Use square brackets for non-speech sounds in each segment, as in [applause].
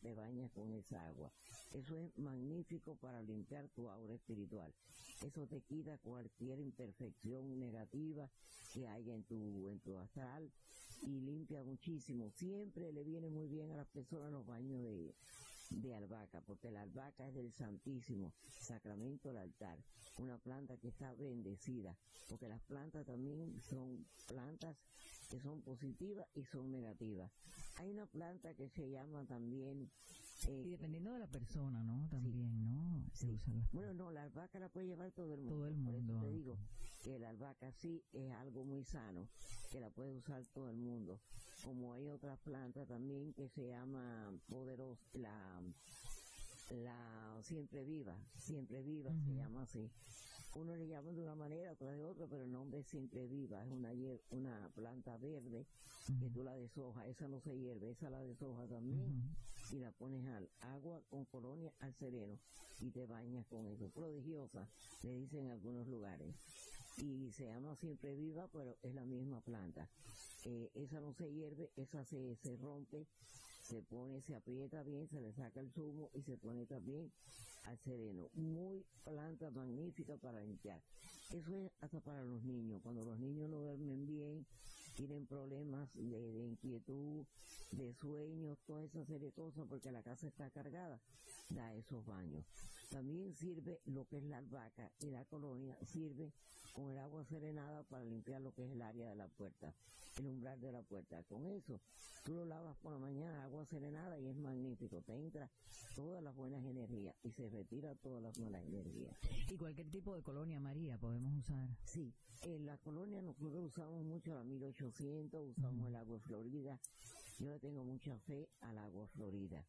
Te bañas con esa agua. Eso es magnífico para limpiar tu aura espiritual. Eso te quita cualquier imperfección negativa que haya en tu, en tu astral y limpia muchísimo. Siempre le viene muy bien a las personas los baños de, de albahaca, porque la albahaca es del Santísimo Sacramento del altar, una planta que está bendecida, porque las plantas también son plantas que son positivas y son negativas. Hay una planta que se llama también eh, Y dependiendo de la persona, ¿no? También, ¿no? Se usa la- bueno, no, la albahaca la puede llevar todo el mundo. Todo el Por eso mundo, te ah, digo que la albahaca sí es algo muy sano, que la puede usar todo el mundo. Como hay otras plantas también que se llama poderosa, la, la siempre viva, siempre viva se llama así. Uno le llama de una manera, otro de otra, pero el nombre es siempre viva, es una, hier- una planta verde que tú la deshojas, esa no se hierve, esa la deshojas también y la pones al agua con colonia al sereno y te bañas con eso. Prodigiosa, le dicen en algunos lugares. Y se llama siempre viva, pero es la misma planta. Eh, esa no se hierve, esa se, se rompe, se pone, se aprieta bien, se le saca el zumo y se pone también al sereno. Muy planta magnífica para limpiar. Eso es hasta para los niños. Cuando los niños no duermen bien, tienen problemas de, inquietud, de sueños, toda esa serie de cosas, porque la casa está cargada, da esos baños. También sirve lo que es la albahaca y la colonia, sirve con el agua serenada para limpiar lo que es el área de la puerta, el umbral de la puerta. Con eso, tú lo lavas por la mañana, agua serenada y es magnífico. Te entra todas las buenas energías y se retira todas las malas energías. Y cualquier tipo de colonia María podemos usar. Sí, en la colonia nosotros usamos mucho la 1800, usamos el agua Florida. Yo le tengo mucha fe al agua Florida.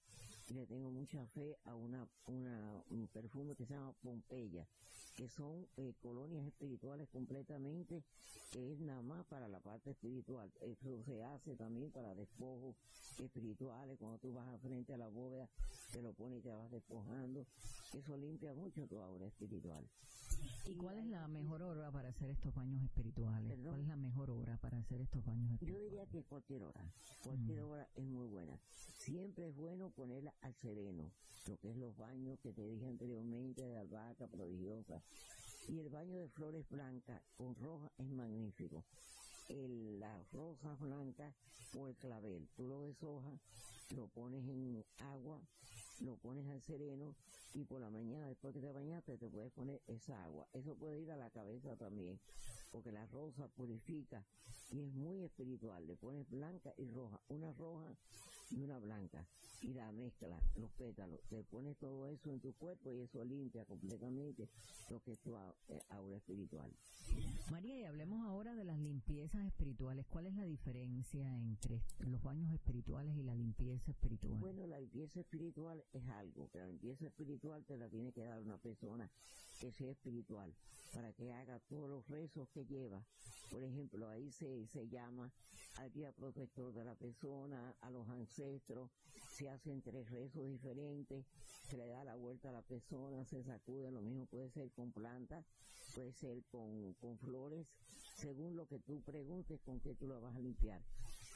Le tengo mucha fe a una, una, un perfume que se llama Pompeya, que son eh, colonias espirituales completamente, que es nada más para la parte espiritual. Eso se hace también para despojos espirituales, cuando tú vas al frente a la bóveda, te lo pones y te vas despojando. Eso limpia mucho tu aura espiritual. ¿Y cuál es la mejor hora para hacer estos baños espirituales? Perdón. ¿Cuál es la mejor hora para hacer estos baños Yo espirituales? diría que cualquier hora, cualquier Mm. hora es muy buena. Siempre es bueno ponerla al sereno, lo que es los baños que te dije anteriormente de albahaca prodigiosa. Y el baño de flores blancas con roja es magnífico. El, las rosas blancas o el clavel, tú lo deshojas, lo pones en agua lo pones al sereno y por la mañana después que te bañaste te puedes poner esa agua. Eso puede ir a la cabeza también, porque la rosa purifica y es muy espiritual. Le pones blanca y roja, una roja y una blanca y la mezcla, los pétalos, te pones todo eso en tu cuerpo y eso limpia completamente lo que es tu eh, aura espiritual. María, y hablemos ahora de las limpiezas espirituales. ¿Cuál es la diferencia entre los baños espirituales y la limpieza espiritual? Bueno, la limpieza espiritual es algo, pero la limpieza espiritual te la tiene que dar una persona que sea espiritual, para que haga todos los rezos que lleva. Por ejemplo, ahí se, se llama al día protector de la persona, a los ancestros, se hacen tres rezos diferentes, se le da la vuelta a la persona, se sacude, lo mismo puede ser con plantas, puede ser con, con flores, según lo que tú preguntes con qué tú la vas a limpiar.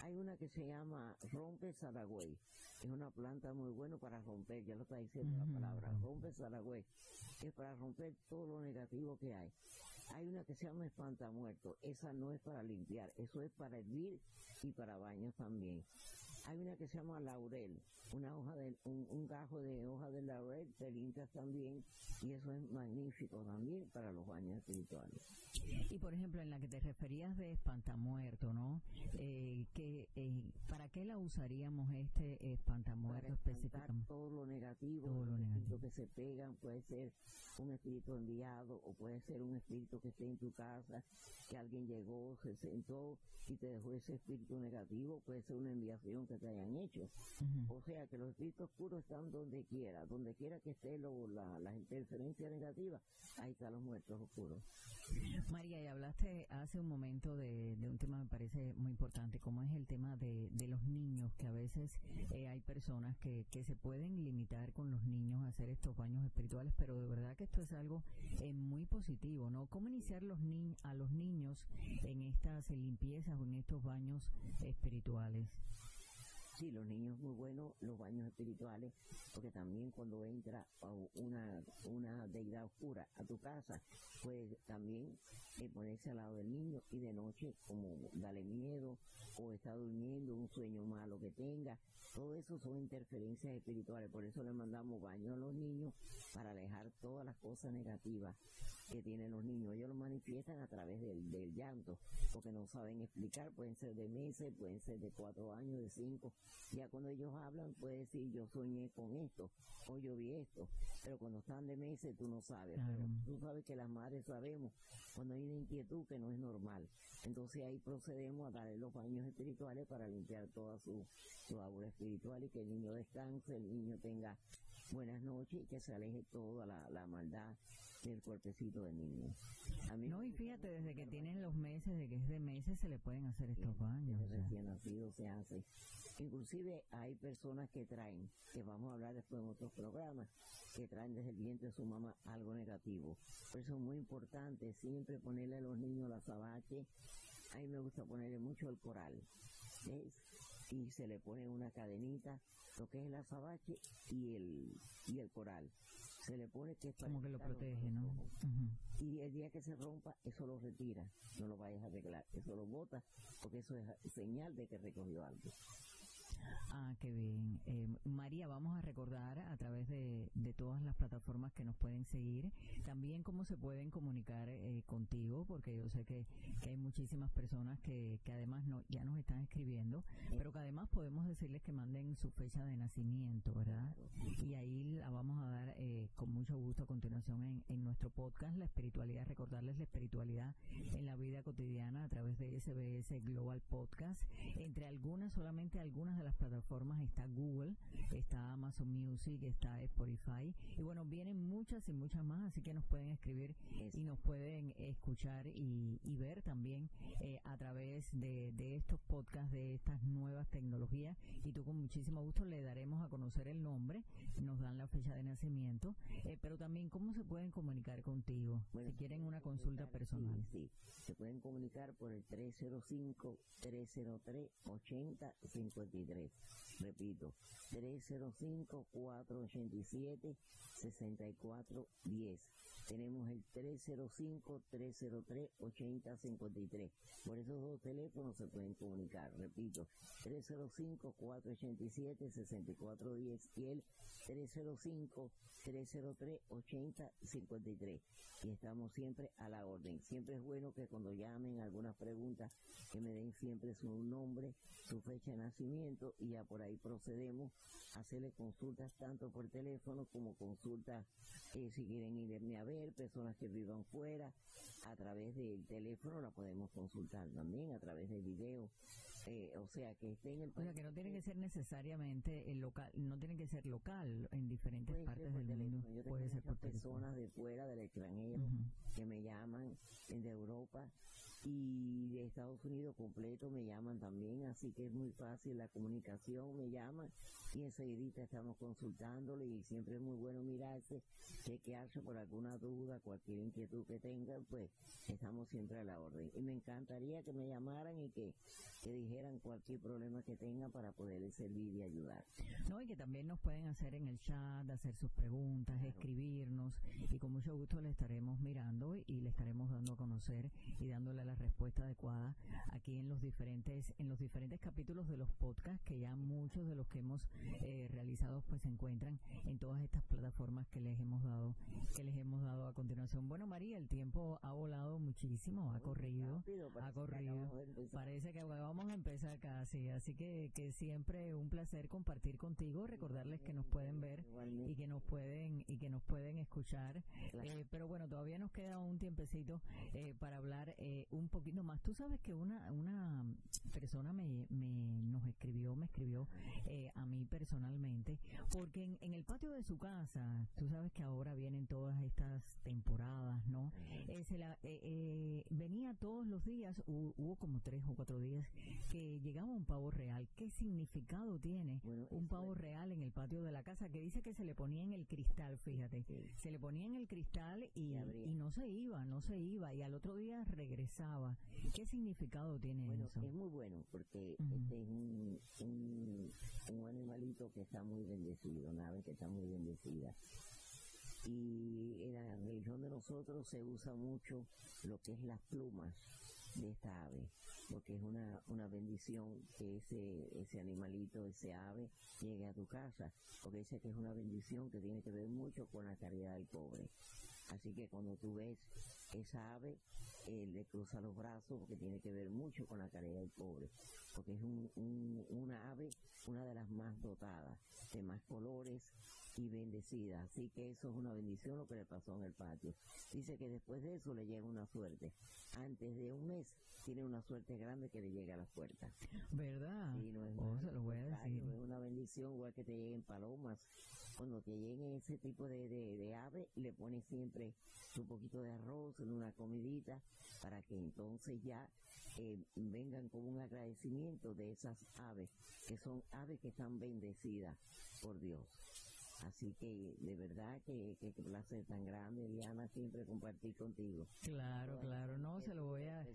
Hay una que se llama rompe saragüey, es una planta muy buena para romper, ya lo está diciendo la palabra, rompe saragüey, es para romper todo lo negativo que hay. Hay una que se llama espantamuerto, esa no es para limpiar, eso es para hervir y para baños también. Hay una que se llama laurel, una hoja de, un, gajo de hoja de laurel, te limpias también y eso es magnífico también para los baños espirituales. Y por ejemplo, en la que te referías de espantamuerto, ¿no? Eh, que, eh, ¿Para qué la usaríamos este espantamuerto específicamente? Todo lo negativo, todo lo negativo que se pegan, puede ser un espíritu enviado o puede ser un espíritu que esté en tu casa, que alguien llegó, se sentó y te dejó ese espíritu negativo, puede ser una enviación que te hayan hecho. O sea que los espíritus oscuros están donde quiera, donde quiera que esté lo, la, la interferencia negativa, ahí están los muertos oscuros. María, y hablaste hace un momento de, un tema me parece muy importante, como es el tema de, los niños, que a veces eh, hay personas que, que se pueden limitar con los niños a hacer estos baños espirituales, pero de verdad que esto es algo eh, muy positivo, ¿no? ¿Cómo iniciar los ni a los niños en estas limpiezas o en estos baños espirituales? Sí, los niños muy buenos, los baños espirituales, porque también cuando entra una, una deidad oscura a tu casa, pues también eh, ponerse al lado del niño y de noche como darle miedo o está durmiendo, un sueño malo que tenga, todo eso son interferencias espirituales, por eso le mandamos baño a los niños para alejar todas las cosas negativas que tienen los niños. Ellos lo manifiestan a través del, del llanto, porque no saben explicar, pueden ser de meses, pueden ser de cuatro años, de cinco. Ya cuando ellos hablan, puede decir yo soñé con esto, o yo vi esto, pero cuando están de meses tú no sabes. Pero tú sabes que las madres sabemos cuando hay una inquietud que no es normal. Entonces ahí procedemos a darle los baños espirituales para limpiar toda su, su aura espiritual y que el niño descanse, el niño tenga buenas noches y que se aleje toda la, la maldad del cuerpecito del niño. no, y fíjate, desde que tienen los meses, de que es de meses, se le pueden hacer estos baños. Desde recién nacido se hace. Inclusive hay personas que traen, que vamos a hablar después en otros programas, que traen desde el vientre de su mamá algo negativo. Por eso es muy importante siempre ponerle a los niños la sabache. A mí me gusta ponerle mucho el coral. ¿ves? Y se le pone una cadenita, lo que es el azabache y el, y el coral se le pone que es como que lo protege, ¿no? Y el día que se rompa, eso lo retira, no lo vayas a arreglar, eso lo bota, porque eso es señal de que recogió algo. Ah, qué bien. Eh, María, vamos a recordar a través de, todas las plataformas que nos pueden seguir, también cómo se pueden comunicar eh, contigo, porque yo sé que, que hay muchísimas personas que, que además no, ya nos están escribiendo, pero que además podemos decirles que manden su fecha de nacimiento, ¿verdad? Y ahí la vamos a dar eh, con mucho gusto a continuación en, en nuestro podcast, La Espiritualidad, recordarles la espiritualidad en la vida cotidiana a través de SBS Global Podcast, entre algunas, solamente algunas de las plataformas está Google, está Amazon Music, está Spotify y bueno, vienen muchas y muchas más, así que nos pueden escribir y nos pueden escuchar y, ver también eh, a través de, de estos podcasts, de estas nuevas tecnologías y tú con muchísimo gusto le daremos a conocer el nombre, nos dan la fecha de nacimiento, eh, pero también cómo se pueden comunicar contigo si quieren una consulta personal. Sí, se pueden comunicar por el 305-303-8053. Repito, 305-487-6410. Tenemos el 305-303-8053. Por esos dos teléfonos se pueden comunicar. Repito, 305-487-6410 y el 305-303-8053. Y estamos siempre a la orden. Siempre es bueno que cuando llamen algunas preguntas, que me den siempre su nombre, su fecha de nacimiento y ya por ahí procedemos a hacerle consultas tanto por teléfono como consultas eh, si quieren irme a ver, personas que vivan fuera, a través del teléfono la podemos consultar también, a través del video. Eh, o sea, que estén en O sea, que no tiene que ser necesariamente el local, no tiene que ser local en diferentes partes del mundo. Yo Puede ser por personas de fuera, del extranjero, que me llaman de Europa y de Estados Unidos completo me llaman también, así que es muy fácil la comunicación, me llaman y enseguida estamos consultándole y siempre es muy bueno mirarse, chequearse por alguna duda, cualquier inquietud que tengan, pues estamos siempre a la orden. Y me encantaría que me llamaran y que, que dijeran cualquier problema que tengan para poderles servir y ayudar. No, y que también nos pueden hacer en el chat, hacer sus preguntas, escribirnos y con mucho gusto le estaremos mirando y le estaremos dando a conocer y dándole la respuesta adecuada aquí en los diferentes en los diferentes capítulos de los podcasts que ya muchos de los que hemos eh, realizado pues se encuentran en todas estas plataformas que les hemos dado que les hemos dado a continuación. Bueno, María, el tiempo ha volado muchísimo, ha corrido, ha corrido. Parece que vamos a empezar casi, así que, que siempre un placer compartir contigo, recordarles que nos pueden ver y que nos pueden y que nos pueden escuchar. Eh, pero bueno, todavía nos queda un tiempecito eh, para hablar eh, un poquito más. Tú sabes que una una persona me, me escribió, me escribió a mí personalmente, porque en, en, el patio de su casa, tú sabes que ahora vienen todas estas temporadas, ¿no? se la, venía todos los días, hubo, hubo como tres o cuatro días que llegaba un pavo real. ¿Qué significado tiene un pavo real en el patio de la casa? Que dice que se le ponía en el cristal, fíjate. Se le ponía en el cristal y, y, no se iba, no se iba. Y al otro día regresaba. ¿Qué significado tiene bueno, eso? Es muy bueno porque este es un, un, un, animalito que está muy bendecido, una ave que está muy bendecida. Y en la religión de nosotros se usa mucho lo que es las plumas de esta ave, porque es una, una bendición que ese, ese animalito, ese ave, llegue a tu casa, porque dice que es una bendición que tiene que ver mucho con la caridad del pobre. Así que cuando tú ves esa ave, eh, le cruza los brazos porque tiene que ver mucho con la caridad del pobre, porque es un, un, una ave, una de las más dotadas, de más colores, y bendecida. Así que eso es una bendición lo que le pasó en el patio. Dice que después de eso le llega una suerte. Antes de un mes tiene una suerte grande que le llega a la puerta. ¿Verdad? No es, oh, se lo voy a decir. es una bendición igual que te lleguen palomas. Cuando te lleguen ese tipo de, de, de ave, le pones siempre un poquito de arroz en una comidita para que entonces ya eh, vengan con un agradecimiento de esas aves, que son aves que están bendecidas por Dios. Así que de verdad que, que, placer tan grande, Diana, siempre compartir contigo. Claro, claro, no, se lo voy a...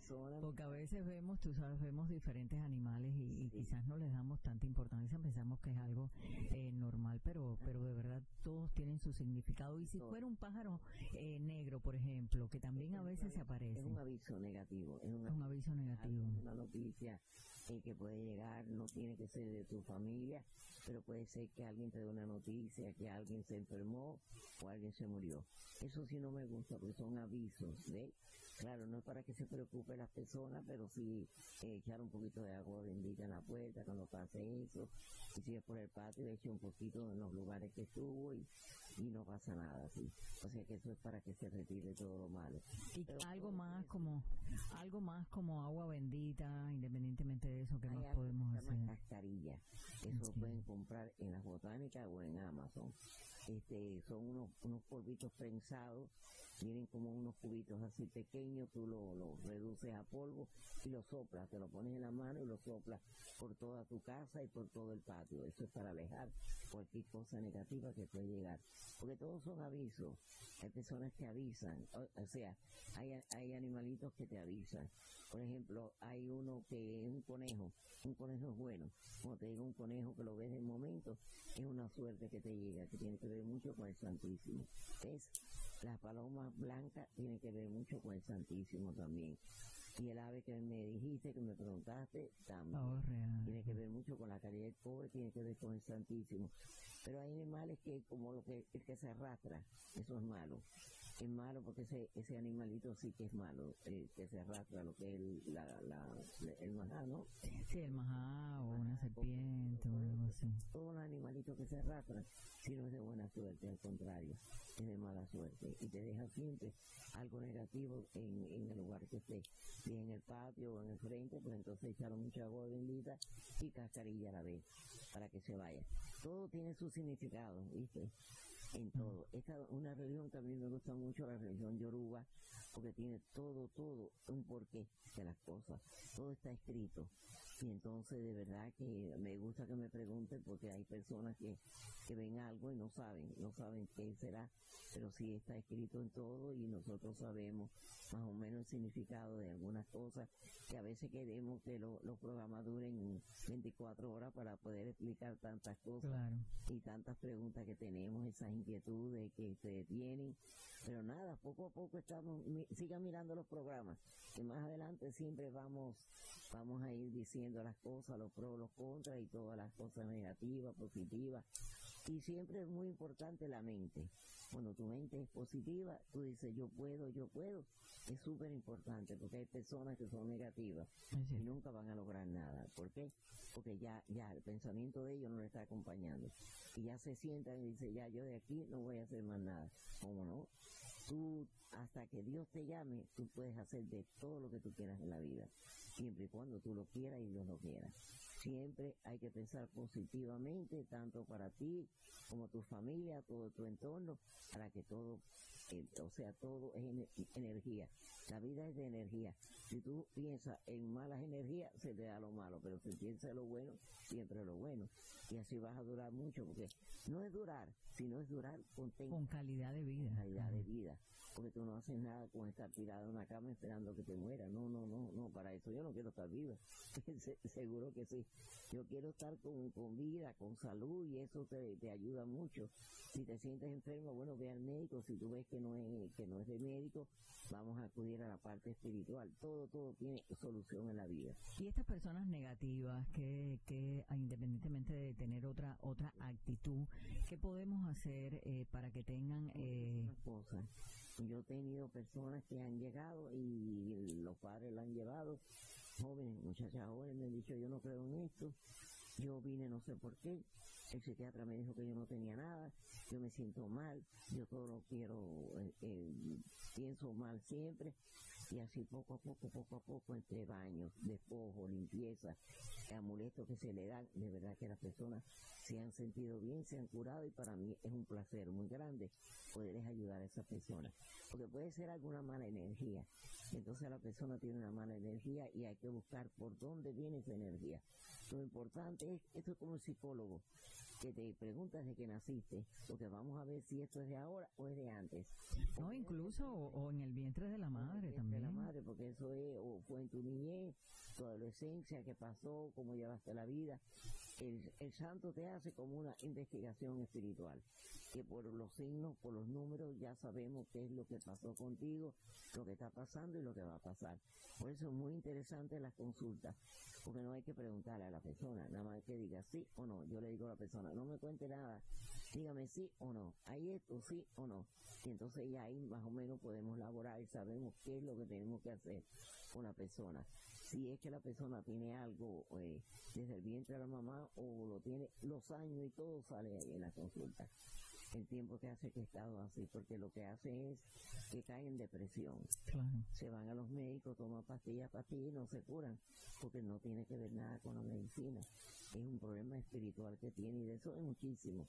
Porque a veces vemos, tú sabes, vemos diferentes animales y, quizás no les damos tanta importancia, pensamos que es algo eh, normal, pero pero de verdad todos tienen su significado. Y si fuera un pájaro eh, negro, por ejemplo, que también a veces se aparece. Es un aviso negativo. Es un, aviso negativo. Una noticia que puede llegar, no tiene que ser de tu familia, pero puede ser que alguien te dé una noticia que alguien se enfermó o alguien se murió. Eso sí no me gusta porque son avisos, ¿ves? Claro, no es para que se preocupe las personas, pero sí eh, echar un poquito de agua bendita en la puerta cuando pase eso. Y si es por el patio, eche un poquito en los lugares que estuvo y, y no pasa nada, ¿sí? O sea que eso es para que se retire todo lo malo. Y algo más como algo más como agua bendita, independientemente de eso, que más podemos hacer? cascarilla. Eso lo pueden comprar en las botánicas o en Amazon. Este, son unos, unos polvitos prensados vienen como unos cubitos así pequeños, tú lo, lo reduces a polvo y lo soplas, te lo pones en la mano y lo soplas por toda tu casa y por todo el patio. Eso es para alejar cualquier cosa negativa que puede llegar. Porque todos son avisos. Hay personas que avisan, o, sea, hay, hay animalitos que te avisan. Por ejemplo, hay uno que es un conejo, un conejo es bueno. Como te digo, un conejo que lo ves de momento, es una suerte que te llega, que tiene que ver mucho con el Santísimo. ¿Ves? La paloma blanca tiene que ver mucho con el Santísimo también. Y el ave que me dijiste, que me preguntaste, también. Oh. Tiene que ver mucho con la caridad del pobre, tiene que ver con el Santísimo. Pero hay animales que, como lo que, el que se arrastra, eso es malo. Es malo porque ese, ese animalito sí que es malo, el que se arrastra, lo que es el, la, la, el majá, ¿no? Sí, el majá o una serpiente o algo así. Todo un animalito que se arrastra, si no es de buena suerte, al contrario, es de mala suerte. Y te deja siempre algo negativo en, en el lugar que esté. Si en el patio o en el frente, pues entonces echaron mucha agua bendita y cascarilla a la vez, para que se vaya. Todo tiene su significado, ¿viste? En todo. Esta una religión mí me gusta mucho, la religión yoruba, porque tiene todo, todo un porqué de las cosas. Todo está escrito. Y entonces de verdad que me gusta que me pregunten porque hay personas que, que ven algo y no saben, no saben qué será, pero sí está escrito en todo y nosotros sabemos más o menos el significado de algunas cosas que a veces queremos que lo- los programas duren 24 horas para poder explicar tantas cosas Claro. y tantas preguntas que tenemos, esas inquietudes que se tienen. Pero nada, poco a poco estamos, sigan mirando los programas, que más adelante siempre vamos, vamos a ir diciendo las cosas, los pros, los contras y todas las cosas negativas, positivas. Y siempre es muy importante la mente. Cuando tu mente es positiva, tú dices yo puedo, yo puedo. Es súper importante porque hay personas que son negativas y nunca van a lograr nada. ¿Por qué? Porque ya, ya el pensamiento de ellos no le está acompañando. Y ya se sientan y dicen, ya yo de aquí no voy a hacer más nada. ¿Cómo no? Tú, hasta que Dios te llame, tú puedes hacer de todo lo que tú quieras en la vida. Siempre y cuando tú lo quieras y Dios lo quiera. Siempre hay que pensar positivamente, tanto para ti como tu familia, todo tu entorno, para que todo, eh, o sea, todo es ener- energía. La vida es de energía. Si tú piensas en malas energías, se te da lo malo, pero si piensas en lo bueno, siempre lo bueno. Y así vas a durar mucho, porque no es durar, sino es durar con calidad de vida. calidad de vida. Porque tú no haces nada con estar tirado en una cama esperando que te muera. No, no, no, no, para eso yo no quiero estar viva. [laughs] Se- Seguro que sí. Yo quiero estar con, con vida, con salud y eso te, te ayuda mucho. Si te sientes enfermo, bueno, ve al médico. Si tú ves que no es, que no es de médico, vamos a acudir a la parte espiritual. Todo, todo tiene solución en la vida. Y estas personas negativas que, que ah, independientemente de tener otra otra actitud, ¿qué podemos hacer eh, para que tengan eh. Yo he tenido personas que han llegado y los padres la han llevado, jóvenes, muchachas jóvenes, me han dicho yo no creo en esto, yo vine no sé por qué, el psiquiatra me dijo que yo no tenía nada, yo me siento mal, yo todo lo quiero, eh, eh, pienso mal siempre, y así poco a poco, poco a poco, entre baños, despojo, limpieza, amuletos que se le dan, de verdad que las personas se han sentido bien, se han curado y para mí es un placer muy grande poderles ayudar a esas personas. Porque puede ser alguna mala energía. Entonces la persona tiene una mala energía y hay que buscar por dónde viene esa energía. Lo importante es, esto es como un psicólogo, que te preguntas de que naciste, porque vamos a ver si esto es de ahora o es de antes. no incluso o, o en el vientre de la madre de también? la madre, porque eso es, o fue en tu niñez, tu adolescencia, qué pasó, cómo llevaste la vida. El, el santo te hace como una investigación espiritual, que por los signos, por los números, ya sabemos qué es lo que pasó contigo, lo que está pasando y lo que va a pasar. Por eso es muy interesante las consultas, porque no hay que preguntarle a la persona, nada más que diga sí o no. Yo le digo a la persona, no me cuente nada, dígame sí o no, hay esto, sí o no. Y entonces ya ahí más o menos podemos laborar y sabemos qué es lo que tenemos que hacer con la persona. Si es que la persona tiene algo eh, desde el vientre de la mamá o lo tiene los años y todo sale ahí en la consulta. El tiempo que hace que he estado así, porque lo que hace es que cae en depresión. Claro. Se van a los médicos, toman pastillas, pastillas y no se curan, porque no tiene que ver nada con la medicina. Es un problema espiritual que tiene y de eso es muchísimo,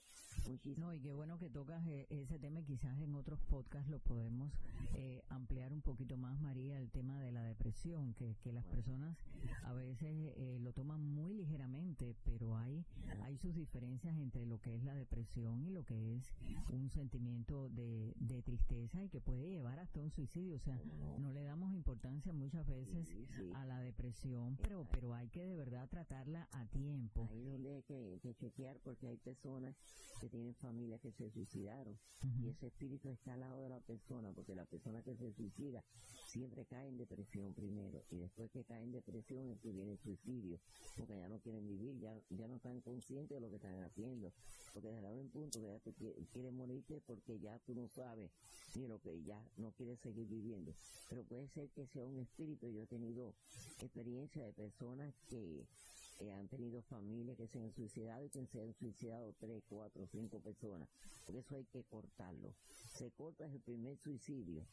muchísimo. No, y qué bueno que tocas eh, ese tema y quizás en otros podcasts lo podemos eh, ampliar un poquito más, María, el tema de la depresión que, que las personas a veces eh, lo toman muy ligeramente, pero hay, hay sus diferencias entre lo que es la depresión y lo que es un sentimiento de, de tristeza y que puede llevar hasta un suicidio. O sea, no le damos importancia muchas veces a la depresión, pero, pero hay que de verdad tratarla a tiempo. Ahí donde hay que, chequear porque hay personas que tienen familias que se suicidaron. Y ese espíritu está al lado de la persona porque la persona que se suicida siempre cae en depresión primero. Y después que cae en depresión es que viene el suicidio porque ya no quieren vivir, ya, ya no están conscientes de lo que están haciendo. Porque desde un punto que ya te quieres morirte porque ya tú no sabes ni lo que ya no quieres seguir viviendo. Pero puede ser que sea un espíritu. Yo he tenido experiencia de personas que han tenido familias que se han suicidado y que se han suicidado tres, cuatro, cinco personas. Por eso hay que cortarlo. Se corta el primer suicidio.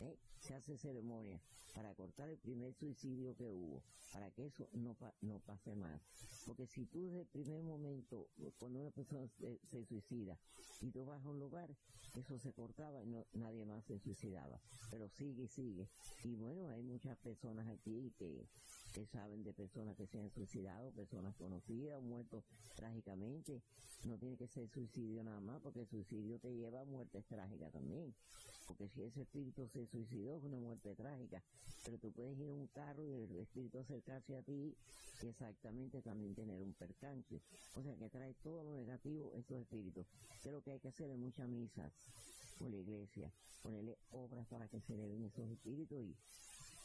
¿eh? Se hace ceremonia para cortar el primer suicidio que hubo, para que eso no, no pase más. Porque si tú desde el primer momento, cuando una persona se, suicida y tú vas a un lugar, eso se cortaba y no, nadie más se suicidaba. Pero sigue y sigue. Y bueno, hay muchas personas aquí que que saben de personas que se han suicidado, personas conocidas, muertos trágicamente. No tiene que ser suicidio nada más, porque el suicidio te lleva a muertes trágicas también. Porque si ese espíritu se suicidó, es una muerte trágica. Pero tú puedes ir a un carro y el espíritu acercarse a ti y exactamente también tener un percance. O sea que trae todo lo negativo esos espíritus. Pero que hay que hacer muchas misas por la iglesia, ponerle obras para que se eleven esos espíritus y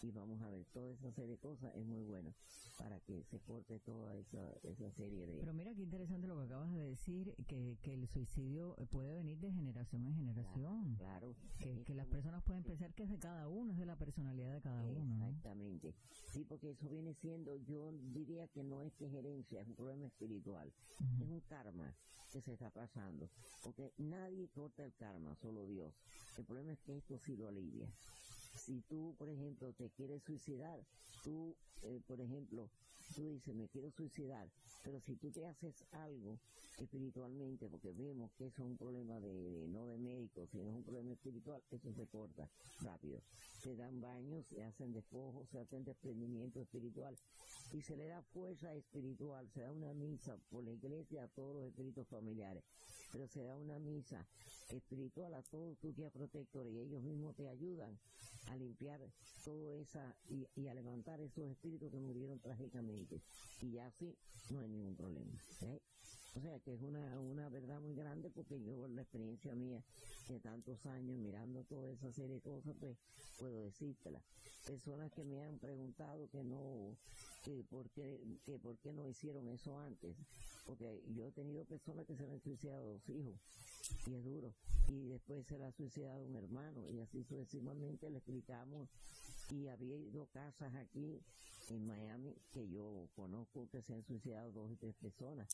y vamos a ver toda esa serie de cosas es muy bueno para que se corte toda esa, esa serie de... Pero mira qué interesante lo que acabas de decir, que, que el suicidio puede venir de generación en generación. Claro. Que, las personas pueden pensar que es de cada uno, es de la personalidad de cada uno. Exactamente. Sí, porque eso viene siendo, yo diría que no es que gerencia, es un problema espiritual. Es un karma que se está pasando. Porque nadie corta el karma, solo Dios. El problema es que esto sí lo alivia si tú, por ejemplo, te quieres suicidar, tú, eh, por ejemplo, tú dices, me quiero suicidar, pero si tú te haces algo espiritualmente, porque vemos que eso es un problema de, no de médico, sino es un problema espiritual, eso se corta rápido. Se dan baños, se hacen despojos, se hacen desprendimiento espiritual y se le da fuerza espiritual, se da una misa por la iglesia a todos los espíritus familiares, pero se da una misa espiritual a todos tus guías protectores y ellos mismos te ayudan a limpiar todo esa y, a levantar esos espíritus que murieron trágicamente. Y ya así no hay ningún problema. ¿eh? O sea que es una, una verdad muy grande porque yo la experiencia mía de tantos años mirando toda esa serie de cosas, pues puedo decírtela. Personas que me han preguntado que no, que por qué, que por no hicieron eso antes. Porque yo he tenido personas que se han suicidado dos hijos y es duro. Y después se le ha suicidado un hermano y así sucesivamente le explicamos y había ido casas aquí en Miami que yo conozco que se han suicidado dos y tres personas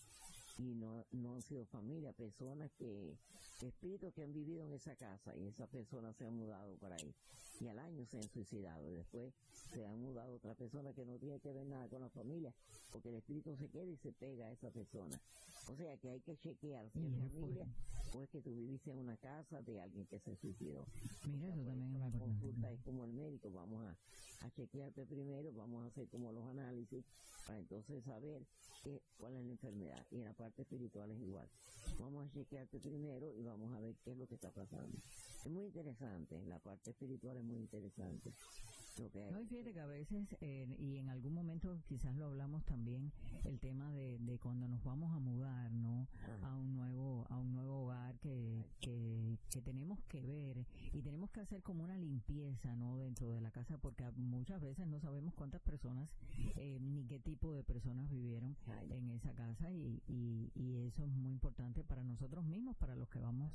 y no, no han sido familia, personas que, espíritus que han vivido en esa casa y esas personas se han mudado para ahí y al año se han suicidado. Y después se han mudado otra persona que no tiene que ver nada con la familia porque el espíritu se queda y se pega a esa persona. O sea que hay que chequear si es familia es que tú viviste en una casa de alguien que se suicidó. Mira, eso también La consulta es como el médico, vamos a, a chequearte primero, vamos a hacer como los análisis para entonces saber qué, cuál es la enfermedad. Y en la parte espiritual es igual. Vamos a chequearte primero y vamos a ver qué es lo que está pasando. Es muy interesante, la parte espiritual es muy interesante. No, y fíjate que a veces, y en algún momento quizás lo hablamos también, el tema de, de cuando nos vamos a mudar, ¿no? A un nuevo, a un nuevo hogar que, que, que, tenemos que ver y tenemos que hacer como una limpieza, ¿no? Dentro de la casa, porque muchas veces no sabemos cuántas personas, eh, ni qué tipo de personas vivieron en esa casa y, y, y, eso es muy importante para nosotros mismos, para los que vamos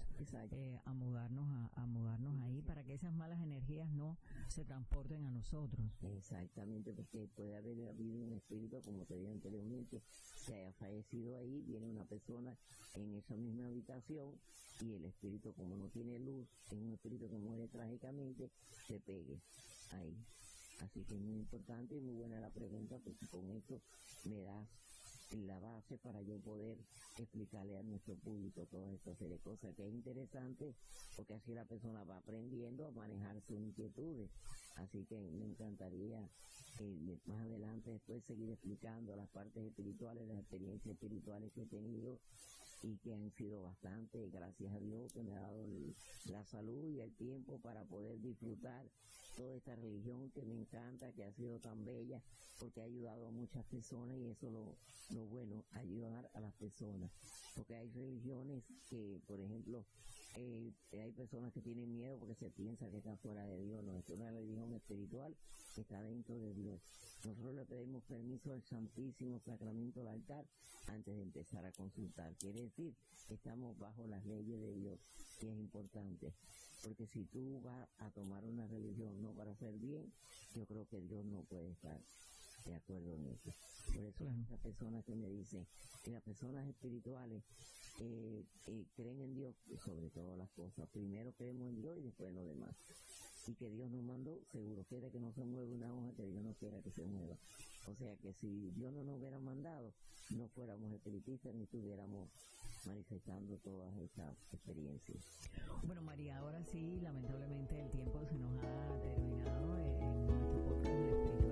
eh, a mudarnos, a, a mudarnos ahí, para que esas malas energías no se transporten a nosotros. Exactamente, porque puede haber habido un espíritu, como te dije anteriormente, que haya fallecido ahí, viene una persona en esa misma habitación y el espíritu, como no tiene luz, es un espíritu que muere trágicamente, se pegue ahí. Así que es muy importante y muy buena la pregunta, porque con esto me das la base para yo poder explicarle a nuestro público toda esta serie de cosas que es interesante porque así la persona va aprendiendo a manejar sus inquietudes Así que me encantaría eh, más adelante después seguir explicando las partes espirituales, las experiencias espirituales que he tenido y que han sido bastante, gracias a Dios que me ha dado la salud y el tiempo para poder disfrutar toda esta religión que me encanta, que ha sido tan bella, porque ha ayudado a muchas personas y eso lo, lo bueno, ayudar a las personas. Porque hay religiones que, por ejemplo, eh, hay personas que tienen miedo porque se piensa que está fuera de Dios, no, es una religión espiritual que está dentro de Dios. Nosotros le pedimos permiso al Santísimo Sacramento del altar antes de empezar a consultar. Quiere decir que estamos bajo las leyes de Dios, que es importante. Porque si tú vas a tomar una religión no para hacer bien, yo creo que Dios no puede estar de acuerdo en eso. Por eso las personas que me dicen que las personas espirituales eh, eh, creen en Dios sobre todas las cosas. Primero creemos en Dios y después en lo demás. Y que Dios nos mandó, seguro quiere que no se mueva una hoja que Dios no quiera que se mueva. O sea que si Dios no nos hubiera mandado, no fuéramos espiritistas ni estuviéramos manifestando todas estas experiencias. Bueno, María, ahora sí, lamentablemente el tiempo se nos ha terminado en nuestro podcast